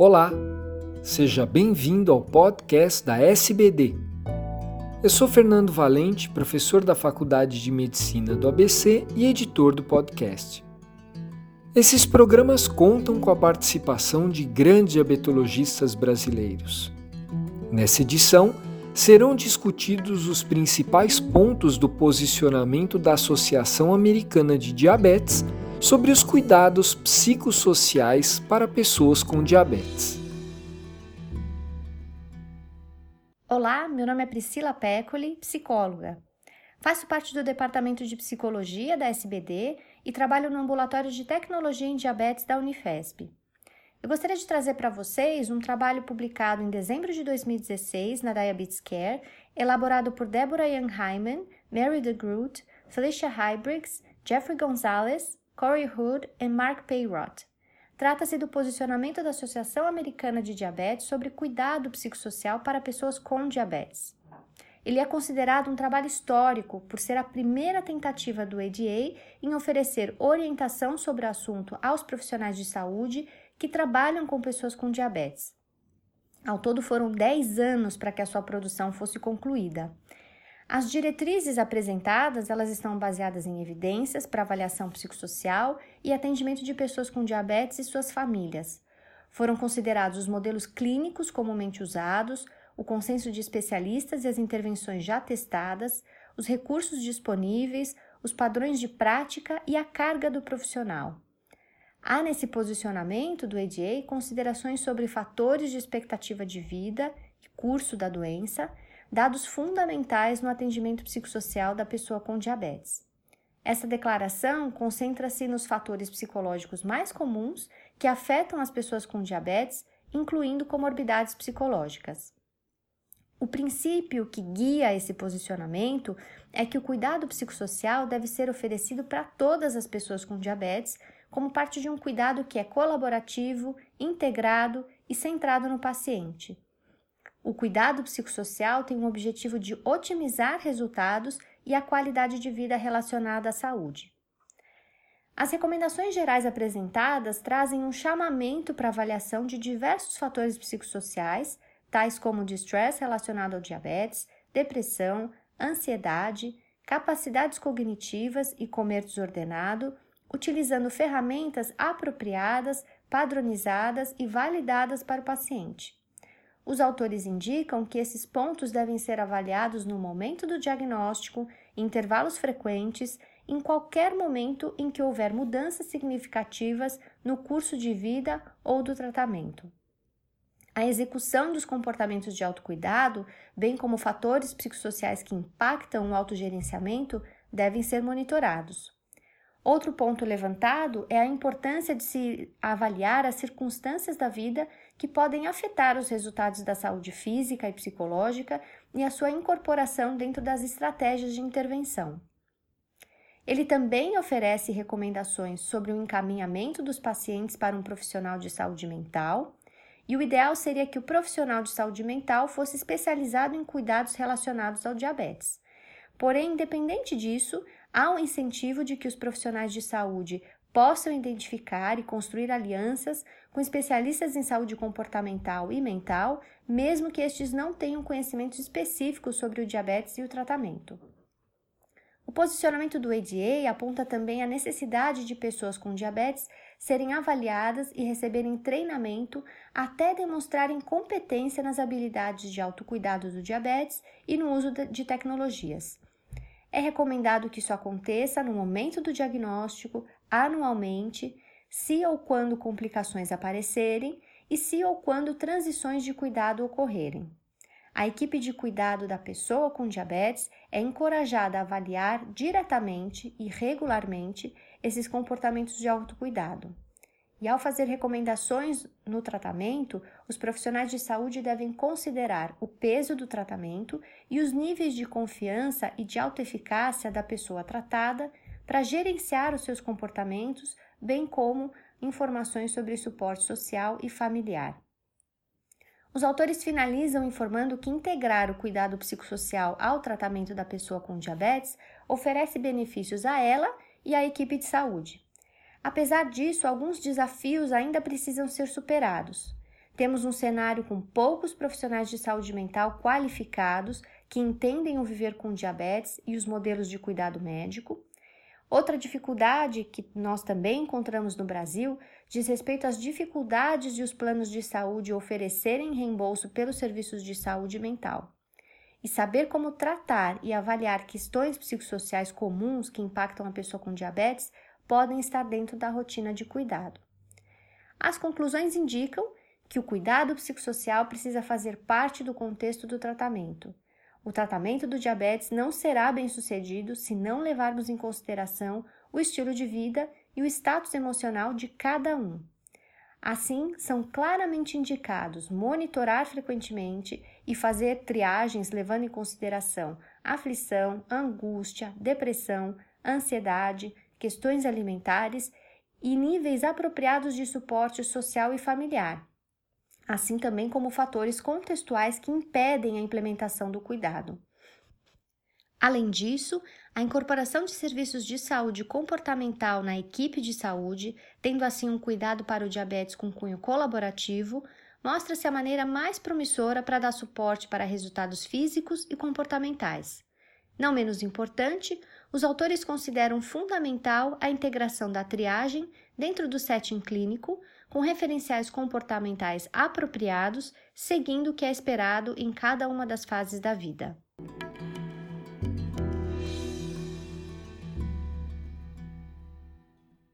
Olá, seja bem-vindo ao podcast da SBD. Eu sou Fernando Valente, professor da Faculdade de Medicina do ABC e editor do podcast. Esses programas contam com a participação de grandes diabetologistas brasileiros. Nessa edição, serão discutidos os principais pontos do posicionamento da Associação Americana de Diabetes sobre os cuidados psicossociais para pessoas com diabetes. Olá, meu nome é Priscila Pécoli, psicóloga. Faço parte do Departamento de Psicologia da SBD e trabalho no Ambulatório de Tecnologia em Diabetes da Unifesp. Eu gostaria de trazer para vocês um trabalho publicado em dezembro de 2016 na Diabetes Care, elaborado por Deborah Young Hyman, Mary DeGroot, Felicia Hybriggs, Jeffrey Gonzalez, Corey Hood e Mark Payrott. Trata-se do posicionamento da Associação Americana de Diabetes sobre cuidado psicossocial para pessoas com diabetes. Ele é considerado um trabalho histórico por ser a primeira tentativa do ADA em oferecer orientação sobre o assunto aos profissionais de saúde que trabalham com pessoas com diabetes. Ao todo foram 10 anos para que a sua produção fosse concluída. As diretrizes apresentadas, elas estão baseadas em evidências para avaliação psicossocial e atendimento de pessoas com diabetes e suas famílias. Foram considerados os modelos clínicos comumente usados, o consenso de especialistas e as intervenções já testadas, os recursos disponíveis, os padrões de prática e a carga do profissional. Há nesse posicionamento do ADA considerações sobre fatores de expectativa de vida e curso da doença dados fundamentais no atendimento psicossocial da pessoa com diabetes. Essa declaração concentra-se nos fatores psicológicos mais comuns que afetam as pessoas com diabetes, incluindo comorbidades psicológicas. O princípio que guia esse posicionamento é que o cuidado psicossocial deve ser oferecido para todas as pessoas com diabetes, como parte de um cuidado que é colaborativo, integrado e centrado no paciente. O cuidado psicossocial tem o objetivo de otimizar resultados e a qualidade de vida relacionada à saúde. As recomendações gerais apresentadas trazem um chamamento para avaliação de diversos fatores psicossociais, tais como distress relacionado ao diabetes, depressão, ansiedade, capacidades cognitivas e comer desordenado, utilizando ferramentas apropriadas, padronizadas e validadas para o paciente. Os autores indicam que esses pontos devem ser avaliados no momento do diagnóstico, em intervalos frequentes, em qualquer momento em que houver mudanças significativas no curso de vida ou do tratamento. A execução dos comportamentos de autocuidado, bem como fatores psicossociais que impactam o autogerenciamento, devem ser monitorados. Outro ponto levantado é a importância de se avaliar as circunstâncias da vida que podem afetar os resultados da saúde física e psicológica e a sua incorporação dentro das estratégias de intervenção. Ele também oferece recomendações sobre o encaminhamento dos pacientes para um profissional de saúde mental, e o ideal seria que o profissional de saúde mental fosse especializado em cuidados relacionados ao diabetes. Porém, independente disso, há um incentivo de que os profissionais de saúde possam identificar e construir alianças com especialistas em saúde comportamental e mental, mesmo que estes não tenham conhecimentos específicos sobre o diabetes e o tratamento. O posicionamento do ADA aponta também a necessidade de pessoas com diabetes serem avaliadas e receberem treinamento até demonstrarem competência nas habilidades de autocuidado do diabetes e no uso de tecnologias. É recomendado que isso aconteça no momento do diagnóstico, anualmente, se ou quando complicações aparecerem e se ou quando transições de cuidado ocorrerem. A equipe de cuidado da pessoa com diabetes é encorajada a avaliar diretamente e regularmente esses comportamentos de autocuidado. E ao fazer recomendações no tratamento, os profissionais de saúde devem considerar o peso do tratamento e os níveis de confiança e de autoeficácia da pessoa tratada para gerenciar os seus comportamentos, bem como informações sobre suporte social e familiar. Os autores finalizam informando que integrar o cuidado psicossocial ao tratamento da pessoa com diabetes oferece benefícios a ela e à equipe de saúde. Apesar disso, alguns desafios ainda precisam ser superados. temos um cenário com poucos profissionais de saúde mental qualificados que entendem o viver com diabetes e os modelos de cuidado médico. Outra dificuldade que nós também encontramos no Brasil diz respeito às dificuldades de os planos de saúde oferecerem reembolso pelos serviços de saúde mental. E saber como tratar e avaliar questões psicossociais comuns que impactam a pessoa com diabetes podem estar dentro da rotina de cuidado. As conclusões indicam que o cuidado psicossocial precisa fazer parte do contexto do tratamento. O tratamento do diabetes não será bem sucedido se não levarmos em consideração o estilo de vida e o status emocional de cada um. Assim, são claramente indicados monitorar frequentemente e fazer triagens levando em consideração aflição, angústia, depressão, ansiedade, questões alimentares e níveis apropriados de suporte social e familiar, assim também como fatores contextuais que impedem a implementação do cuidado. Além disso, a incorporação de serviços de saúde comportamental na equipe de saúde, tendo assim um cuidado para o diabetes com cunho colaborativo, mostra-se a maneira mais promissora para dar suporte para resultados físicos e comportamentais. Não menos importante, os autores consideram fundamental a integração da triagem dentro do setting clínico, com referenciais comportamentais apropriados, seguindo o que é esperado em cada uma das fases da vida.